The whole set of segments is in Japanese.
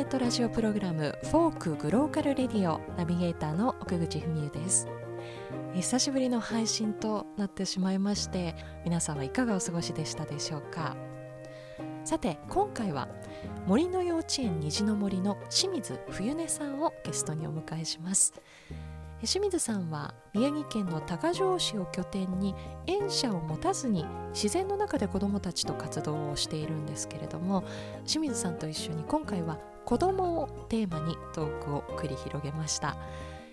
ネットラジオプログラムフォークグローカルレディオナビゲーターの奥口文恵です。久しぶりの配信となってしまいまして皆さんはいかがお過ごしでしたでしょうか。さて今回は森の幼稚園虹の森の清水冬音さんをゲストにお迎えします。清水さんは宮城県の多賀城市を拠点に園舎を持たずに自然の中で子どもたちと活動をしているんですけれども清水さんと一緒に今回は子どもをテーマにトークを繰り広げました。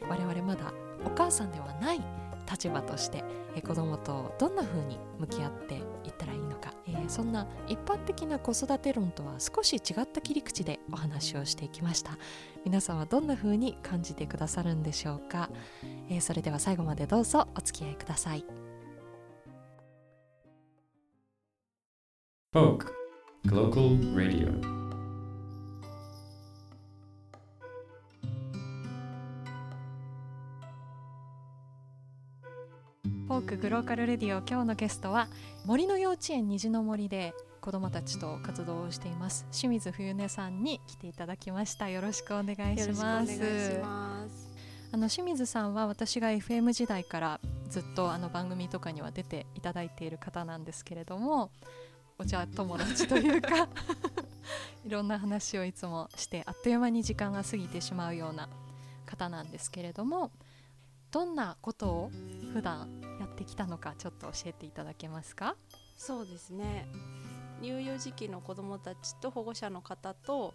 我々まだお母さんではない立場として子どもとどんな風に向き合っていったらいいのか、えー、そんな一般的な子育て論とは少し違った切り口でお話をしていきました。皆さんはどんな風に感じてくださるんでしょうか、えー、それでは最後までどうぞお付き合いください。Folk Global Radio ークグローカルレディオ。今日のゲストは森の幼稚園虹の森で子どもたちと活動をしています。清水冬音さんに来ていただきました。よろしくお願いします。あの清水さんは私が FM 時代からずっとあの番組とかには出ていただいている方なんですけれどもお茶友達というか いろんな話をいつもしてあっという間に時間が過ぎてしまうような方なんですけれどもどんなことを普段やってきたのかちょっと教えていただけますか？そうですね。乳幼児期の子どもたちと保護者の方と、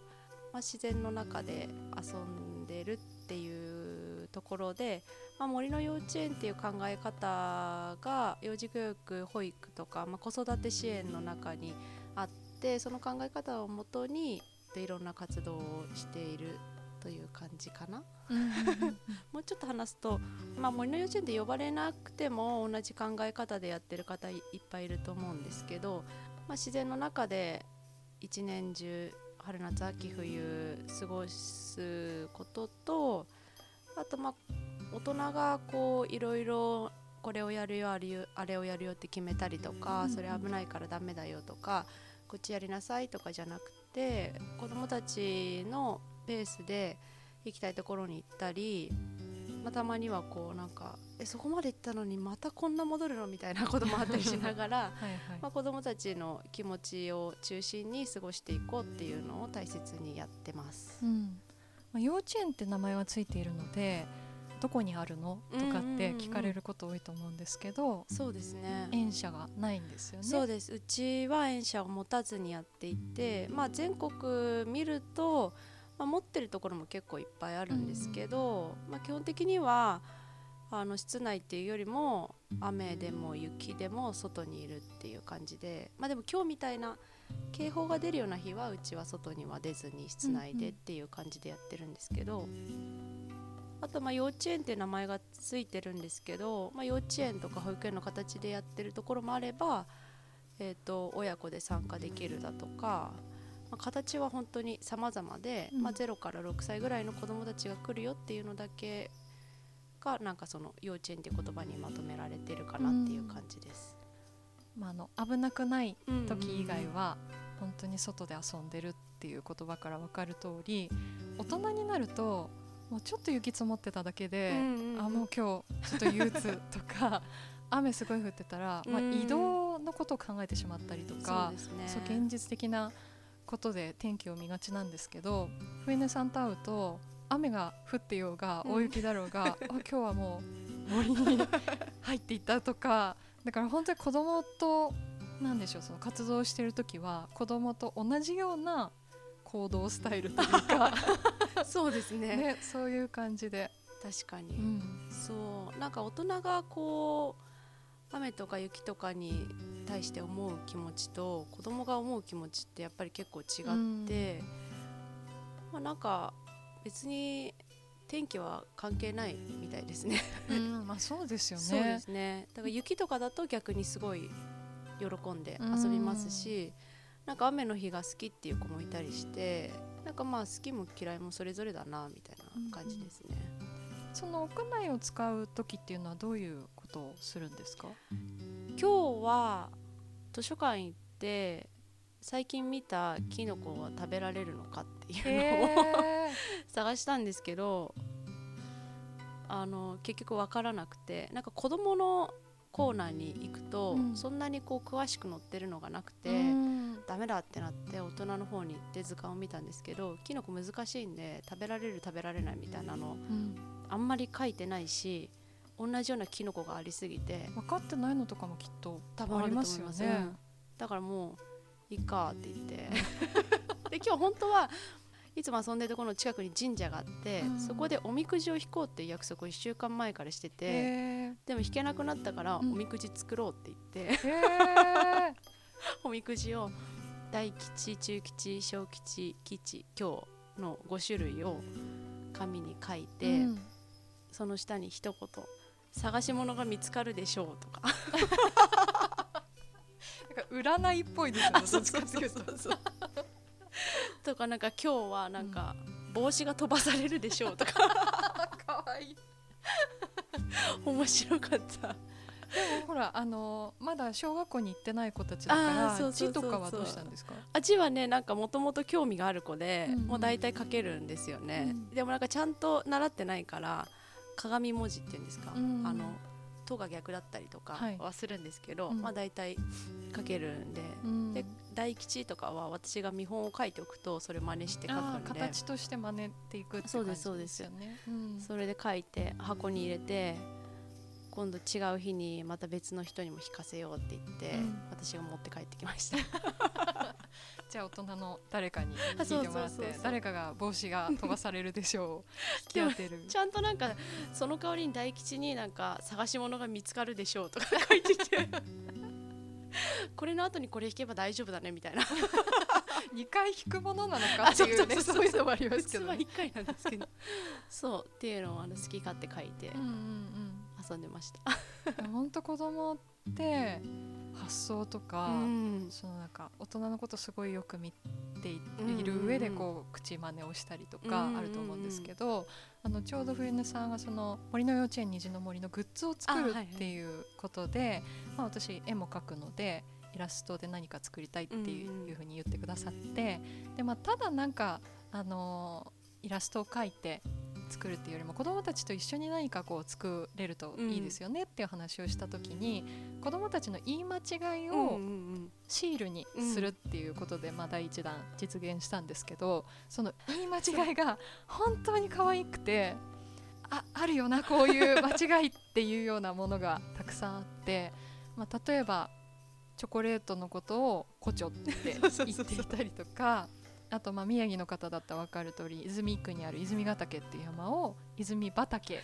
まあ、自然の中で遊んでるっていうところで、まあ、森の幼稚園っていう考え方が幼児教育保育とか、まあ、子育て支援の中にあってその考え方をもとにいろんな活動をしているという感じかな。もうちょっと話すと、まあ、森の幼稚園で呼ばれなくても同じ考え方でやってる方いっぱいいると思うんですけど、まあ、自然の中で一年中春夏秋冬過ごすこととあとまあ大人がこういろいろこれをやるよあれをやるよって決めたりとかそれ危ないからダメだよとかこっちやりなさいとかじゃなくて子どもたちのペースで行きたいところに行ったり、まあ、たまにはこうなんかえそこまで行ったのにまたこんな戻るのみたいな こともあったりしながら はい、まあ、子どもたちの気持ちを中心に過ごしていこうっていうのを大切にやってます。うん。まあ、幼稚園って名前はついているのでどこにあるの？とかって聞かれること多いと思うんですけど、そうですね。園舎がないんですよね。そうです。うちは園舎を持たずにやっていて、まあ、全国見るとまあ、持ってるところも結構いっぱいあるんですけど、まあ、基本的にはあの室内っていうよりも雨でも雪でも外にいるっていう感じで、まあ、でも今日みたいな警報が出るような日はうちは外には出ずに室内でっていう感じでやってるんですけど。あとまあ幼稚園っていう名前がついてるんですけど、まあ、幼稚園とか保育園の形でやってるところもあれば、えー、と親子で参加できるだとかまあ、形は本当に様々で、うん、まあ、0から6歳ぐらいの子どもたちが来るよっていうのだけがなんかその幼稚園っていう言葉にまとめられてるかなっていう感じです。うん、まあ、あの危なくない時以外は本当に外で遊んでるっていう言葉から分かる通り大人になるともうちょっと雪積もってただけで、うんうん、あもう今日ちょっと憂鬱とか 雨すごい降ってたら、まあ、移動のことを考えてしまったりとか、そう、ね、現実的なことで天気を見がちなんですけど冬音さんと会うと雨が降ってようが大雪だろうが、うん、今日はもう森に入っていったとかだから本当に子供と何でしょうその活動してる時は子供と同じような行動スタイルというか そうですね。ねそういう感じで。確かに、うん、そう。なんか大人がこう雨とか雪とかに対して思う気持ちと子供が思う気持ちってやっぱり結構違って、まあ、なんか別に天気は関係ないみたいですねうんまあそうですよね。そうですね。だから雪とかだと逆にすごい喜んで遊びますし、なんか雨の日が好きっていう子もいたりして、なんかまあ好きも嫌いもそれぞれだなみたいな感じですね。その屋内を使う時っていうのはどういうことをするんですか？今日は図書館行って最近見たキノコは食べられるのかっていうのをへ 探したんですけどあの結局分からなくてなんか子供のコーナーに行くと、うん。そんなにこう詳しく載ってるのがなくて、ーダメだってなって大人の方に行って図鑑を見たんですけどキノコ難しいんで食べられる食べられないみたいなのうん。あんまり書いてないし同じようなキノコがありすぎて。分かってないのとかもきっと多分あありますすよよね。ね。だからもういいかって言って。で今日本当はいつも遊んでるところの近くに神社があって、うん。そこでおみくじを引こうっていう約束を1週間前からしてて、でも引けなくなったからおうんみくじ作ろうって言って、おみくじを大吉中吉小吉吉今日の5種類を紙に書いて、うん。その下に一言「探し物が見つかるでしょう」とか。なんか占いっぽいですよねと。とかなんか今日はなんか帽子が飛ばされるでしょうとか。かわいい。面白かった。でもほらあのまだ小学校に行ってない子たちだから字とかはどうしたんですか？あ字はねなんかもともと興味がある子で、うんうん。もう大体書けるんですよね、うん。でもなんかちゃんと習ってないから鏡文字っていうんですか、うん。あの「と」が逆だったりとかはい。はするんですけど、うん。まあ大体書けるんで、うん。で大吉とかは私が見本を書いておくとそれ真似して書くんで。形として真似ていくってそうで感じすそうですよねうん。それで書いて箱に入れて今度違う日にまた別の人にも弾かせようって言って、うん。私が持って帰ってきました。じゃあ大人の誰かにあ聞いてもらって誰かが帽子が飛ばされるでしょう。引き当てる。ちゃんとなんかその代わりに大吉になんか探し物が見つかるでしょうとか書いてて。これの後にこれ弾けば大丈夫だねみたいな。2回引くものなのかっていうねあそういうのもありますけど普通はね1回なんですけど。そうっていうのをあの好き勝手書いて。うんうん遊んでました、うん本当子供って発想とか、うん。そのなんか大人のことすごいよく見ていうんうんうんいる上でこう口真似をしたりとかうん。うんうんあると思うんですけど、あのちょうど冬音さんがその森の幼稚園虹の森のグッズを作るっていうことで、まあ、私絵も描くのでイラストで何か作りたいっていう,、うんうんふうに言ってくださってで、まあ、ただなんか、あのーイラストを描いて作るっていうよりも子どもたちと一緒に何かこう作れるといいですよねっていう話をした時に、子どもたちの言い間違いを、うんうんうんシールにするっていうことで、まあ、第一弾実現したんですけどその言い間違いが本当に可愛くてああるよなこういう間違いっていうようなものがたくさんあって、まあ、例えばチョコレートのことを「コチョ」って言っていたりとか。あとまあ宮城の方だったら分かる通り泉区にある泉ヶ岳っていう山を泉畑。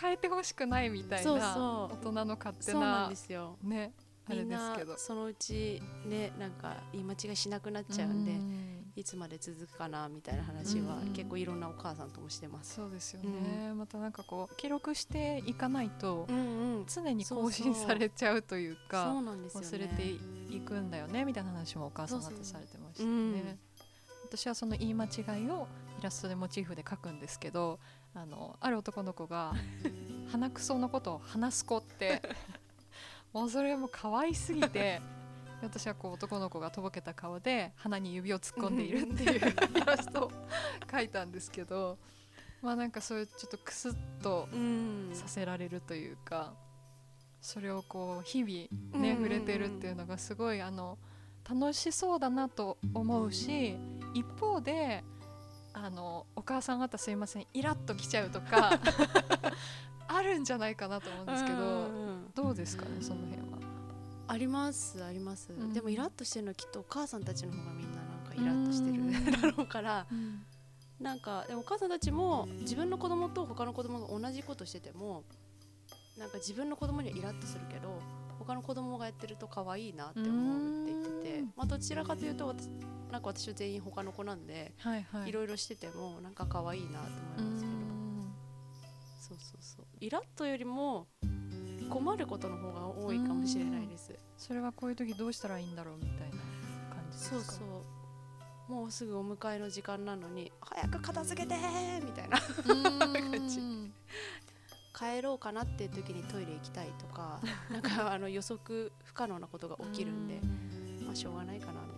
変えてほしくないみたいな大人の勝手なんなですよ。ねあれですけど。そのうちねなんか言い間違いしなくなっちゃうんで、ん。いつまで続くかなみたいな話はうん。結構いろんなお母さんともしてます。そうですよね、またなんかこう記録していかないとうんうん、常に更新されちゃうというか。忘れていくんだよねみたいな話もお母さん方されてましたね。うん私はその言い間違いをイラストでモチーフで描くんですけどあのある男の子が鼻くそのことを話す子って もうそれも可愛すぎて私はこう男の子がとぼけた顔で鼻に指を突っ込んでいるっていう イラストを描いたんですけどまあなんかそういうちょっとクスッとうん、させられるというかそれをこう日々ね触れてるっていうのがすごいあの楽しそうだなと思うし一方であのお母さん方すいませんイラッときちゃうとか あるんじゃないかなと思うんですけどうんうんうん。どうですかねその辺は？ありますあります、うん。でもイラッとしてるのはきっとお母さんたちの方がみんななんかイラッとしてる だろうからなんかでもお母さんたちも自分の子供と他の子供が同じことしててもなんか自分の子供にはイラッとするけど他の子供がやってると可愛いなって思うって言っててうん。まあどちらかというと私なんか私は全員他の子なんで、はいはい。いろいろしててもなんか可愛いなと思いますけど。そうそうそう。イラッとよりも困ることの方が多いかもしれないです。それはこういう時どうしたらいいんだろうみたいな感じですか？そうそう。もうすぐお迎えの時間なのに早く片付けてーみたいな。感じ帰ろうかなっていう時にトイレ行きたいとかなんかあの予測不可能なことが起きるんでまあしょうがないかなみ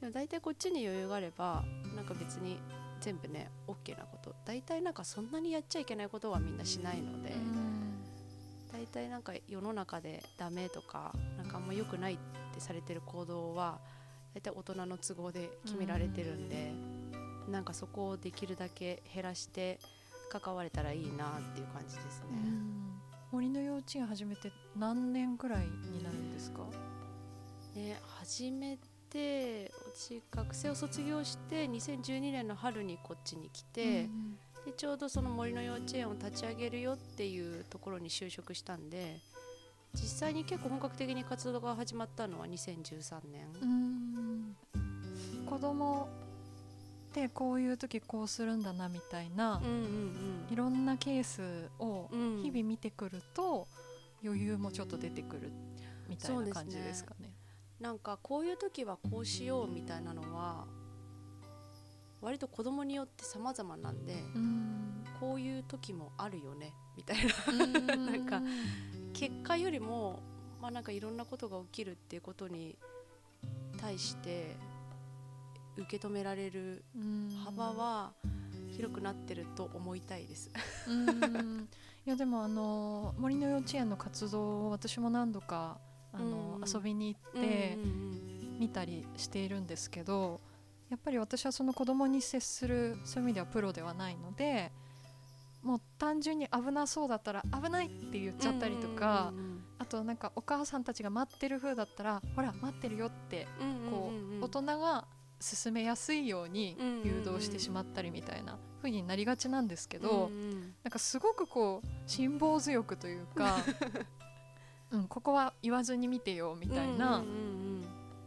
でも大体こっちに余裕があればなんか別に全部ね OK なこと。大体なんかそんなにやっちゃいけないことはみんなしないので、大体なんか世の中でダメとかなんかあんま良くないってされてる行動は大体大人の都合で決められてるんで、なんかそこをできるだけ減らして関われたらいいなっていう感じですね。森の幼稚園始めて何年くらいになるんですか？ね始めて私学生を卒業して2012年の春にこっちに来て、でちょうどその森の幼稚園を立ち上げるよっていうところに就職したんで実際に結構本格的に活動が始まったのは2013年。うん。子供ってこういう時こうするんだなみたいな、うんうんいろんなケースをうん。日々見てくると余裕もちょっと出てくるみたいな感じですかね。なんかこういう時はこうしようみたいなのは割と子供によって様々なんでうん。こういう時もあるよねみたいな。なんか結果よりもまあなんかいろんなことが起きるっていうことに対して受け止められるうん。幅は広くなってると思いたいです。うん。いやでもあの森の幼稚園の活動を私も何度かあの、うん。遊びに行って見たりしているんですけどやっぱり私はその子供に接するそういう意味ではプロではないのでもう単純に危なそうだったら危ないって言っちゃったりとか、あとなんかお母さんたちが待ってる風だったらほら待ってるよってこう大人が進めやすいように誘導してしまったりみたいな風になりがちなんですけど、なんかすごくこう辛抱強くというか、うん、ここは言わずに見てよみたいな、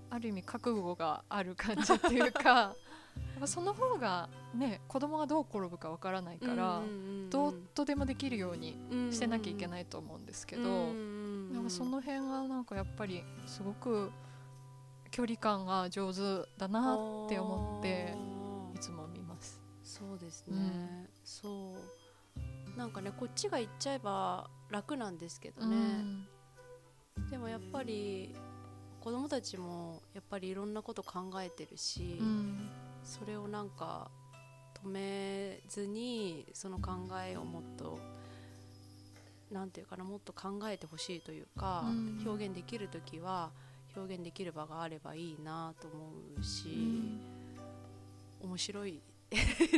ある意味覚悟がある感じっていうか その方がね子供がどう転ぶかわからないから、どうとでもできるようにしてなきゃいけいないと思うんですけど、なんかその辺がなんかやっぱりすごく距離感が上手だなって思っていつも見ます。そうですね、そう。なんかねこっちが行っちゃえば楽なんですけどね、でもやっぱり子供たちもやっぱりいろんなこと考えてるし、うん。うんそれをなんか止めずにその考えをもっとなんていうかなもっと考えてほしいというか、うん。表現できる時は表現できる場があればいいなと思うし、面白い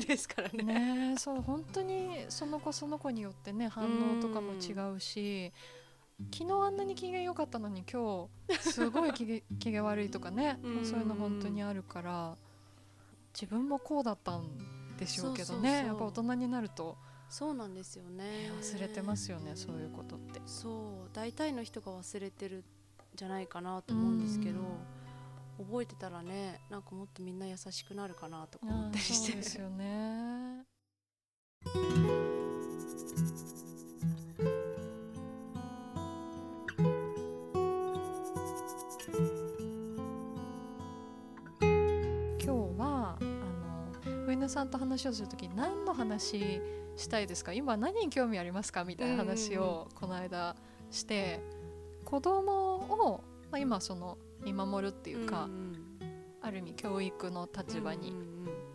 ですからね。そう本当にその子その子によってね反応とかも違うし、昨日あんなに機嫌良かったのに今日すごい 機嫌悪いとかね、うん。そういうの本当にあるから自分もこうだったんでしょうけどね。やっぱ大人になると、そうなんですよね。ね忘れてますよねそういうことって。そう。大体の人が忘れてるんじゃないかなと思うんですけど、覚えてたらねなんかもっとみんな優しくなるかなとか思ったりしそうてですよね。さんと話をするとき何の話したいですか？今何に興味ありますか？みたいな話をこの間して、子供を、まあ、今その見守るっていうか、んある意味教育の立場に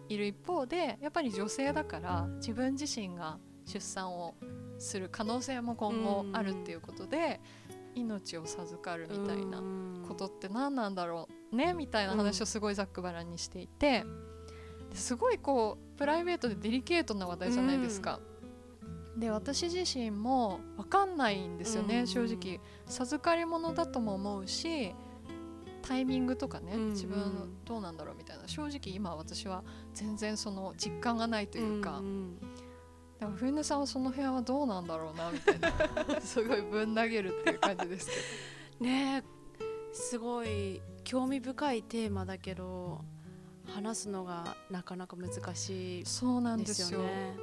いる一方でやっぱり女性だから自分自身が出産をする可能性も今後あるっていうことで、命を授かるみたいなことって何なんだろうね？みたいな話をすごいざっくばらんにしていてですごいこうプライベートでデリケートな話題じゃないですか。で私自身も分かんないんですよね、うん。正直。授かり物だとも思うしタイミングとかね、うん。自分どうなんだろうみたいな。正直今私は全然その実感がないというか、んん。でも冬音さんはその辺はどうなんだろうなみたいな。すごいぶん投げるっていう感じですけ ねえすごい興味深いテーマだけど話すのがなかなか難しいどそうなんでですよ。すよね。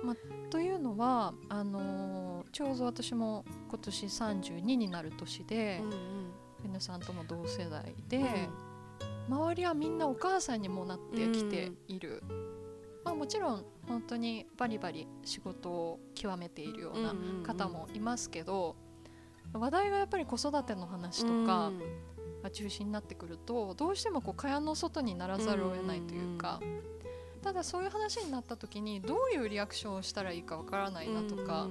というのはあのーちょうど私も今年32になる年でうんうん。さんとも同世代で、周りはみんなお母さんにもなってきている、まあ、もちろん本当にバリバリ仕事を極めているような方もいますけど、話題がやっぱり子育ての話とか、が中心になってくるとどうしてもこう蚊帳の外にならざるを得ないというか、ただそういう話になった時にどういうリアクションをしたらいいかわからないなとか、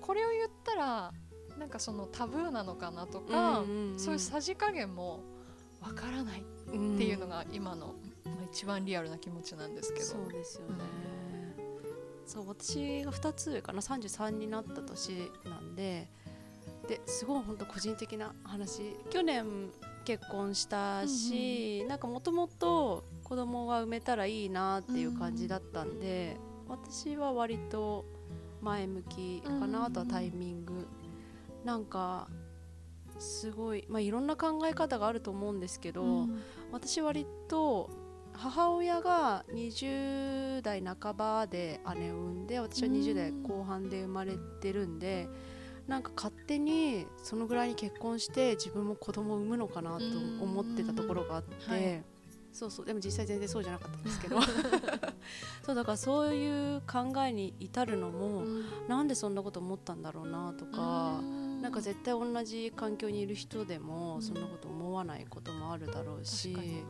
これを言ったらなんかそのタブーなのかなとか、そういうさじ加減もわからないうんっていうのが今の、まあ、一番リアルな気持ちなんですけど。そうですよね、そう私が2つ上かな33になった年なんでですごい本当個人的な話。去年結婚したし、なんかもともと子供が産めたらいいなっていう感じだったんで、私は割と前向きかな、あとはタイミング。なんかすごい、まあ、いろんな考え方があると思うんですけど、うん。私割と母親が20代半ばで姉を産んで私は20代後半で生まれてるんでなんか勝手にそのぐらいに結婚して自分も子供を産むのかなと思ってたところがあって、うんはい。そうそうでも実際全然そうじゃなかったんですけど。そうだからそういう考えに至るのもなんでそんなこと思ったんだろうなとか。なんか絶対同じ環境にいる人でもうん。そんなこと思わないこともあるだろうし、確かに。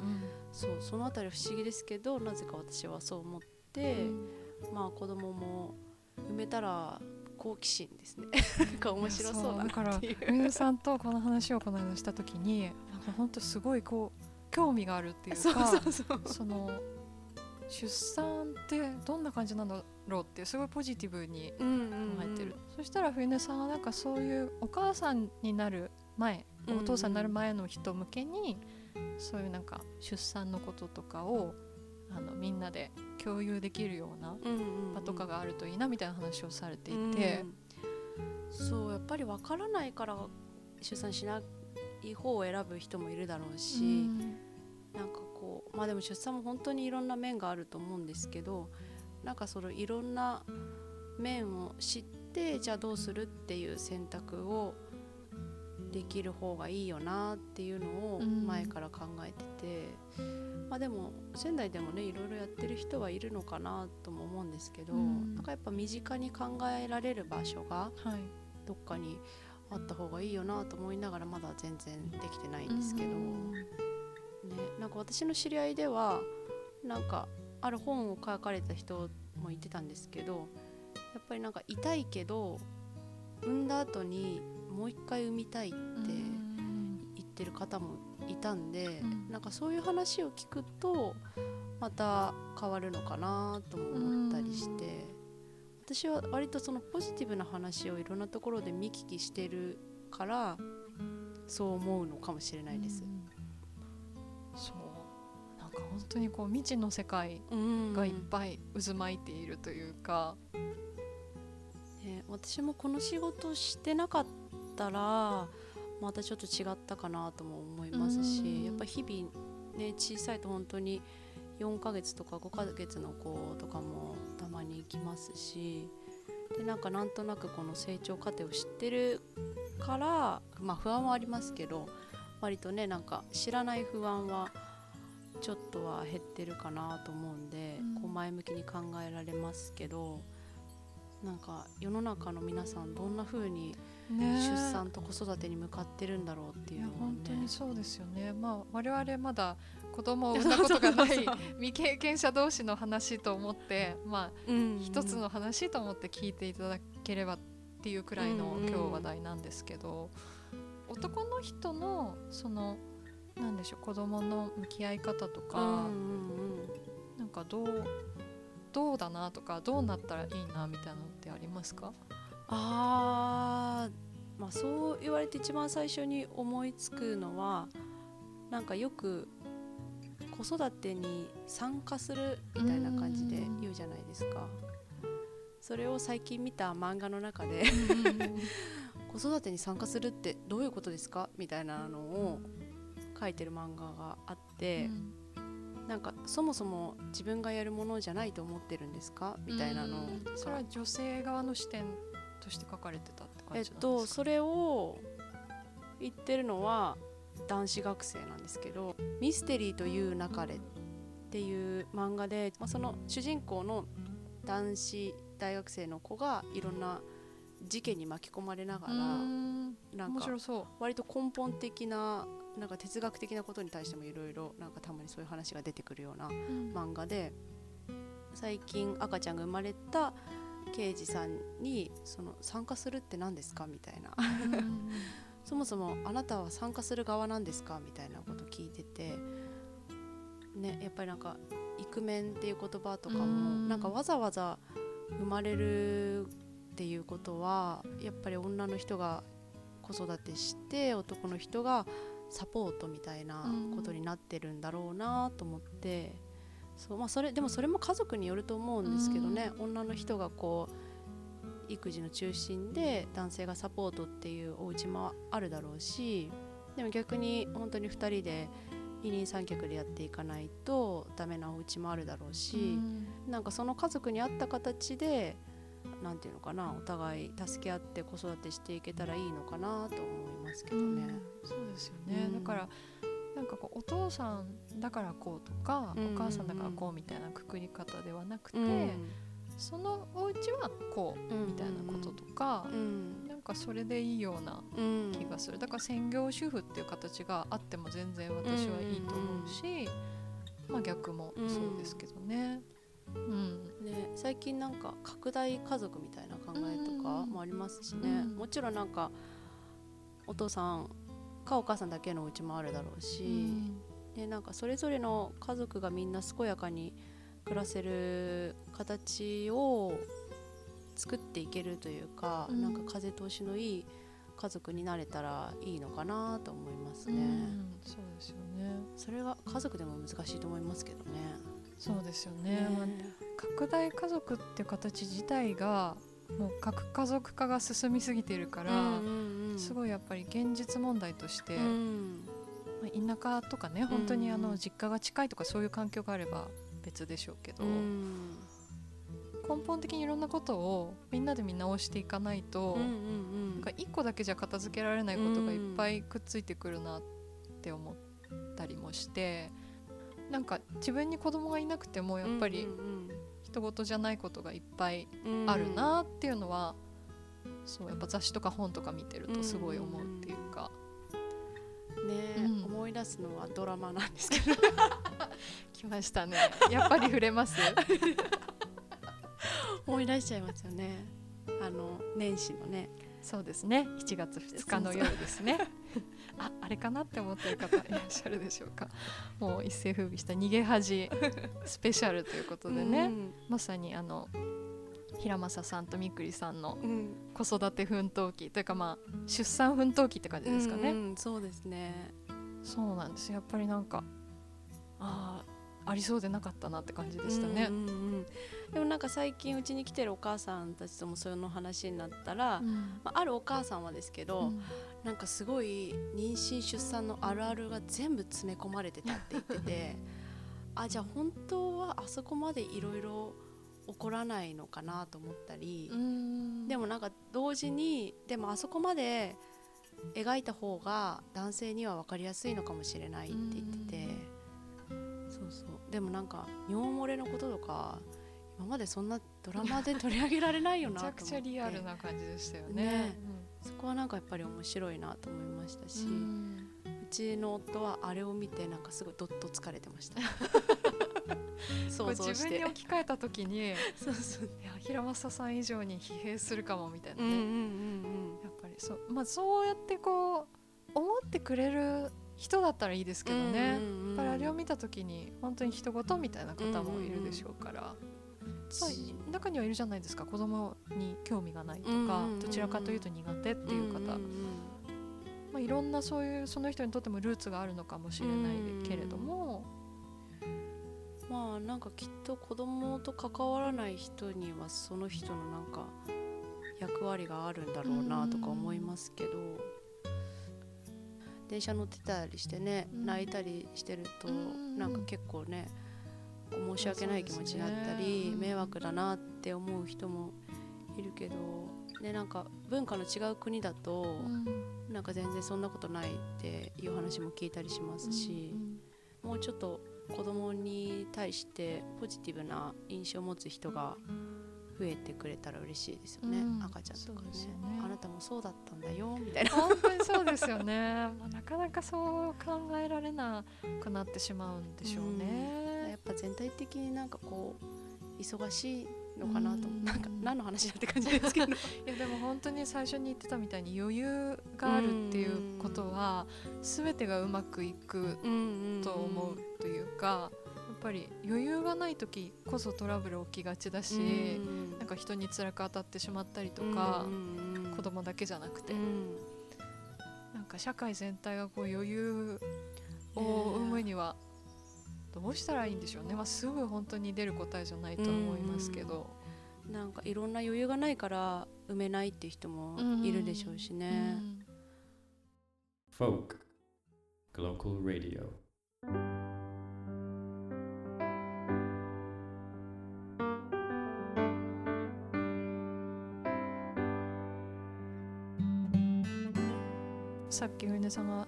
そうそのあたり不思議ですけどなぜか私はそう思っうて、ん。まあ子供も産めたら好奇心ですね。なんか面白そうだだからなっていう。みゆさんとこの話をこの間した時になんか本当すごいこう興味があるっていうかその出産ってどんな感じなんだろうってすごいポジティブに考えてる、そしたら冬音さんはなんかそういうお母さんになる前お父さんになる前の人向けにそういうなんか出産のこととかをあのみんなで共有できるようなうんうんうん。場とかがあるといいなみたいな話をされていて。う、んそうやっぱり分からないから出産しない方を選ぶ人もいるだろうし、うん。なんかこうまあでも出産も本当にいろんな面があると思うんですけどなんかそのいろんな面を知ってじゃあどうするっていう選択をできる方がいいよなっていうのをうん。前から考えてて、まあでも仙台でもねいろいろやってる人はいるのかなとも思うんですけど、うん。なんかやっぱ身近に考えられる場所がはい。どっかにあった方がいいよなと思いながらまだ全然できてないんですけど。うん。ね、なんか私の知り合いではなんかある本を書かれた人も言ってたんですけどやっぱりなんか痛いけど産んだ後にもう一回産みたいってうん。言ってる方もいたんで、うん。なんかそういう話を聞くとまた変わるのかなとも思ったりして、私は割とそのポジティブな話をいろんなところで見聞きしてるからそう思うのかもしれないです。う。んそう。なんか本当にこう未知の世界うん。がいっぱい渦巻いているというか、ね、私もこの仕事してなかったらまたちょっと違ったかなとも思いますし、うん。やっぱ日々ね小さいと本当に4ヶ月とか5ヶ月の子とかもたまに行きますしでなんかなんとなくこの成長過程を知ってるからまあ不安はありますけど割とねなんか知らない不安はちょっとは減ってるかなと思うんで、うん。こう前向きに考えられますけどなんか世の中の皆さんどんな風にね。出産と子育てに向かってるんだろうっていうのを本当ねにそうですよね。まあ我々まだ子供を産んだことがない 未経験者同士の話と思ってまあうん一つの話と思って聞いていただければっていうくらいの今日話題なんですけど、男の人のそのなんでしょう子供の向き合い方とか、うなんかどうどうだなとかどうなったらいいなみたいなのってありますか？あーまあそう言われて一番最初に思いつくのはなんかよく子育てに参加するみたいな感じで言うじゃないですか。それを最近見た漫画の中で 子育てに参加するってどういうことですか？みたいなのを書いてる漫画があって、なんかそもそも自分がやるものじゃないと思ってるんですか？みたいなの。がそれは女性側の視点として書かれてたって感えっじなんですか、とそれを言ってるのは男子学生なんですけど「ミステリーという流れ」っていう漫画で、まあ、その主人公の男子大学生の子がいろんな事件に巻き込まれながらうん。なんか面白そう。割と根本的ななんか哲学的なことに対してもいろいろなんかたまにそういう話が出てくるような漫画で最近赤ちゃんが生まれた刑事さんにその参加するって何ですかみたいな。そもそもあなたは参加する側なんですかみたいなこと聞いててねやっぱりなんかイクメンっていう言葉とかもうん。なんかわざわざ生まれるっていうことはやっぱり女の人が子育てして男の人がサポートみたいなことになってるんだろうなと思ってそうまあそれでもそれも家族によると思うんですけどね。女の人がこう育児の中心で男性がサポートっていうお家もあるだろうしでも逆に本当に2人で二人三脚でやっていかないとダメなお家もあるだろうし、なんかその家族に合った形でなんていうのかなお互い助け合って子育てしていけたらいいのかなと思いますけどね。そうですよね、うん。だからなんかこうお父さんだからこうとか、うん。お母さんだからこうみたいなくくり方ではなくて、うん。そのお家はこうみたいなこととか、うん。なんかそれでいいようなうん。気がする。だから専業主婦っていう形があっても全然私はいいと思うし、まあ逆もそうですけどね。うん。ね、最近なんか拡大家族みたいな考えとかもありますしね、うんもちろんなんかお父さんかお母さんだけのお家もあるだろうし、でなんかそれぞれの家族がみんな健やかに暮らせる形を作っていけるというか、うん。なんか風通しのいい家族になれたらいいのかなと思いますうん。ね、そうですよね。それが家族でも難しいと思いますけどねそうですよね。まあ拡大家族っていう形自体がもう核家族化が進みすぎているから、すい、ごいやっぱり現実問題として、うん。まあ、田舎とかね本当にあうんの実家が近いとかそういう環境があれば別でしょうけど、うん。根本的にいろんなことをみんなで見直していかないと、なんか一個だけじゃ片付けられないことがいっぱいくっついてくるなって思ったりもしてなんか自分に子供がいなくてもやっぱり人事じゃないことがいっぱいうん。あるなっていうのは、そうやっぱ雑誌とか本とか見てるとすごい思うっていうか、ね、うん。思い出すのはドラマなんですけど。来ましたね。やっぱり触れます？思い出しちゃいますよね。あの年始のね。そうですね。7月2日の夜ですねああれかなって思ってる方いらっしゃるでしょうか。もう一世風靡した逃げ恥スペシャルということでね、まさにあの平正さんとみくりさんのうん、うん子育て奮闘記というかまあ出産奮闘記って感じですかね、うんうんそうですね。そうなんです。やっぱりなんかああありそうでなかったなって感じでしたね。うん、うんうん。でもなんか最近うちに来てるお母さんたちともその話になったら、うん。まあ、あるお母さんはですけど、うんなんかすごい妊娠出産のあるあるが全部詰め込まれてたって言ってて あじゃあ本当はあそこまでいろいろ起こらないのかなと思ったり、うん。でもなんか同時にでもあそこまで描いた方が男性には分かりやすいのかもしれないって言ってて、そうそう。でもなんか尿漏れのこととか今までそんなドラマで取り上げられないよめなと思って。ちゃくちゃリアルな感じでしたよね。ねそこはなんかやっぱり面白いなと思いましたし、ううんちの夫はあれを見てなんかすごいどっと疲れてました。想像して自分に置き換えた時にいやそう。そう平正さん以上に疲弊するかもみたいなね、うんうんうん。やっぱりそう,、まあ、そうやってこう思ってくれる人だったらいいですけどね、やっぱりあれを見た時に本当に人事みたいな方もいるでしょうから、まあ中にはいるじゃないですか子供に興味がないとか、どちらかというと苦手っていう方、まあ、いろんなそういうその人にとってもルーツがあるのかもしれないけれども、まあなんかきっと子供と関わらない人にはその人のなんか役割があるんだろうなとか思いますけど、電車乗ってたりしてね、うん。泣いたりしてると、うん。なんか結構ね申し訳ない気持ちになったり、迷惑だなって思う人もいるけど、ね、なんか文化の違う国だと、なんか全然そんなことないっていう話も聞いたりしますし。もうちょっと子供に対してポジティブな印象を持つ人が増えてくれたら嬉しいですよね、うん。赤ちゃんとかね。ね。あなたもそうだったんだよ。みたいな。本当にそうですよね、まあ、なかなかそう考えられなくなってしまうんでしょうやねっ。ぱ全体的になんかこう忙しいのかなと。うん。なんか何の話だって感じですけど。いやでも本当に最初に言ってたみたいに余裕があるっていうことは全てがうまくいくと思うというかぱり余裕がない時こそトラブル起きがちだし、なんか人に辛く当たってしまったりとか、子供だけじゃなくて、なんか社会全体がこう余裕を生むにはどうしたらいいんでしょうね、まあ、すぐ本当に出る答えじゃないと思いますけど、なんかいろんな余裕がないから埋めないっていう人もいるでしょうしね。Folk Global Radio. さっきふねさんが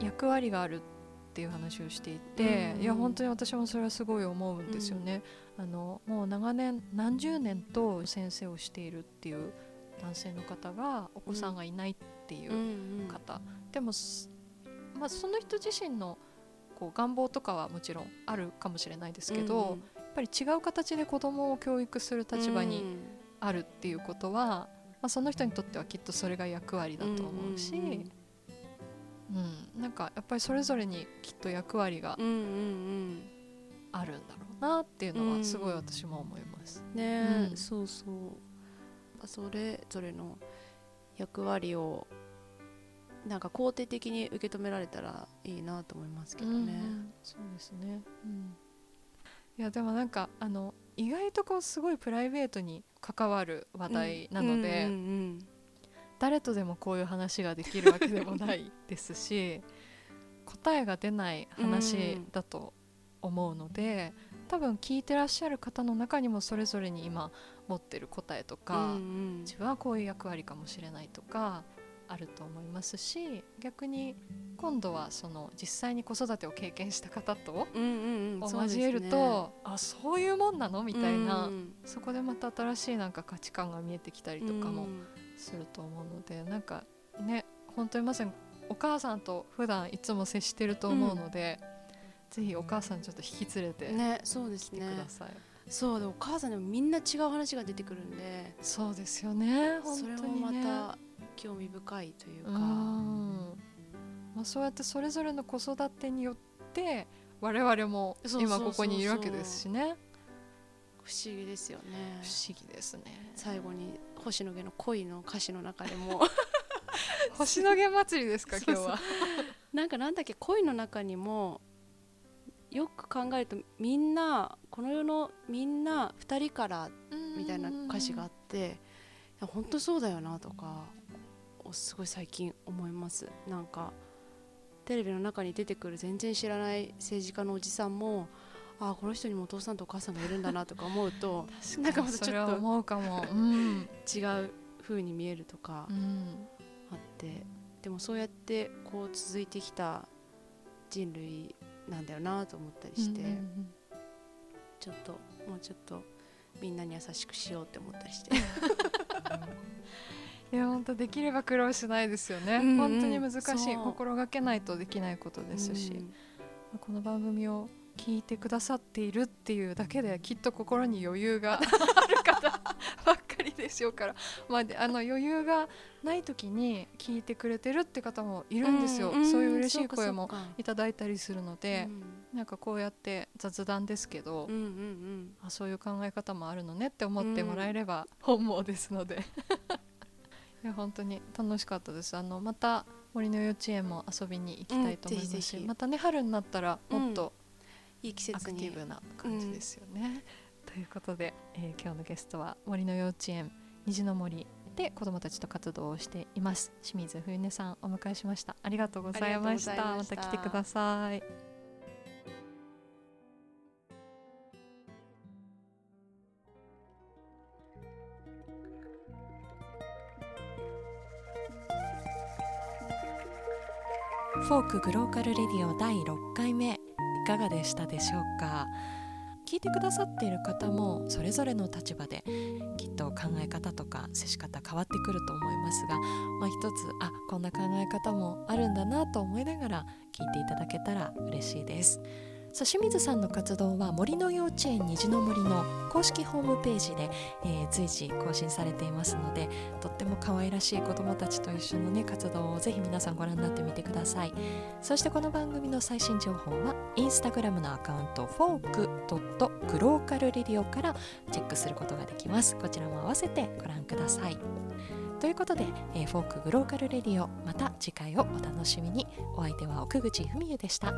役割があるっていう話をしていて、うんいや本当に私もそれはすごい思うんですよね。あのもう長年何十年と先生をしているっていう男性の方がお子さんがいないっていううんうん方、でもす、まあ、その人自身のこう願望とかはもちろんあるかもしれないですけど、やっぱり違う形で子供を教育する立場にあるっていうことは、まあ、その人にとってはきっとそれが役割だと思うし、うんうんうん。うん。なんかやっぱりそれぞれにきっと役割がうんうんうんあるんだろうなっていうのはすごい私も思います。ねえ、うん。そうそう。それぞれの役割をなんか肯定的に受け止められたらいいなと思いますけどね。うん。そうですね、うん、いやでもなんかあの意外とこうすごいプライベートに関わる話題なので、うんうん誰とでもこういう話ができるわけでもないですし 答えが出ない話だと思うので、多分聞いてらっしゃる方の中にもそれぞれに今持ってる答えとうんか、うん。自分はこういう役割かもしれないとかあると思いますし逆に今度はその実際に子育てを経験した方と交えると、あそういうもんなのみみたいな、そこでまた新しいなんか価値観が見えてきたりとかもすると思うので、なんかね本当にまさにお母さんと普段いつも接してると思うので、ぜひお母さんちょっと引き連れてねそうです来てねください。そうでお母さんでもみんな違う話が出てくるんで。そうですよね本それも。また興味深いといううかんまあ、そうやってそれぞれの子育てによって我々も今ここにいるわけですしね。不思議ですよね。不思議ですね。最後に星野源の恋の歌詞の中でも。星野源祭りですか今日は。なんかなんだっけ恋の中にもよく考えるとみんなこの世のみんな2人からみたいな歌詞があって本当そうだよなとかおすごい最近思います。なんかテレビの中に出てくる全然知らない政治家のおじさんもああこの人にもお父さんとお母さんがいるんだなとか思うとなんかまたちょっと思うかも。うん、違う風に見えるとかうん。あってでもそうやってこう続いてきた人類なんだよなと思ったりして、うんうんうん。ちょっともうちょっとみんなに優しくしようって思ったりして いや本当できれば苦労しないですよね、うんうん。本当に難しい。心がけないとできないことですし、うん。この番組を聞いてくださっているっていうだけできっと心に余裕が ある方ばっかりでしょうから、まあで、あの余裕がない時に聞いてくれてるって方もいるんですよ、んそういう嬉しい声もいただいたりするのでう、ん。なんかこうやって雑談ですけど、うんうん。あそういう考え方もあるのねって思ってもらえれば本望ですのでいや本当に楽しかったです。あのまた森の幼稚園も遊びに行きたいと思いますし、うんまたね春になったらもっといい季アクティブな感じですよね。ということで、えー今日のゲストは森の幼稚園虹の森で子どもたちと活動をしています。清水冬音さんお迎えしました。ありがとうございました。また来てくださいフォークグローカルレディオ第6回目いかがでしたでしょうか？聞いてくださっている方もそれぞれの立場できっと考え方とか接し方変わってくると思いますが、まあ、一つあこんな考え方もあるんだなと思いながら聞いていただけたら嬉しいです。清水さんの活動は森の幼稚園虹の森の公式ホームページで、えー、随時更新されていますのでとっても可愛らしい子どもたちと一緒の、ね、活動をぜひ皆さんご覧になってみてください。そしてこの番組の最新情報はインスタグラムのアカウント folk dot glocal radio からチェックすることができます。こちらも合わせてご覧ください。ということで、えー、 Folk Glocal Radio また次回をお楽しみに。お相手は奥口文也でした。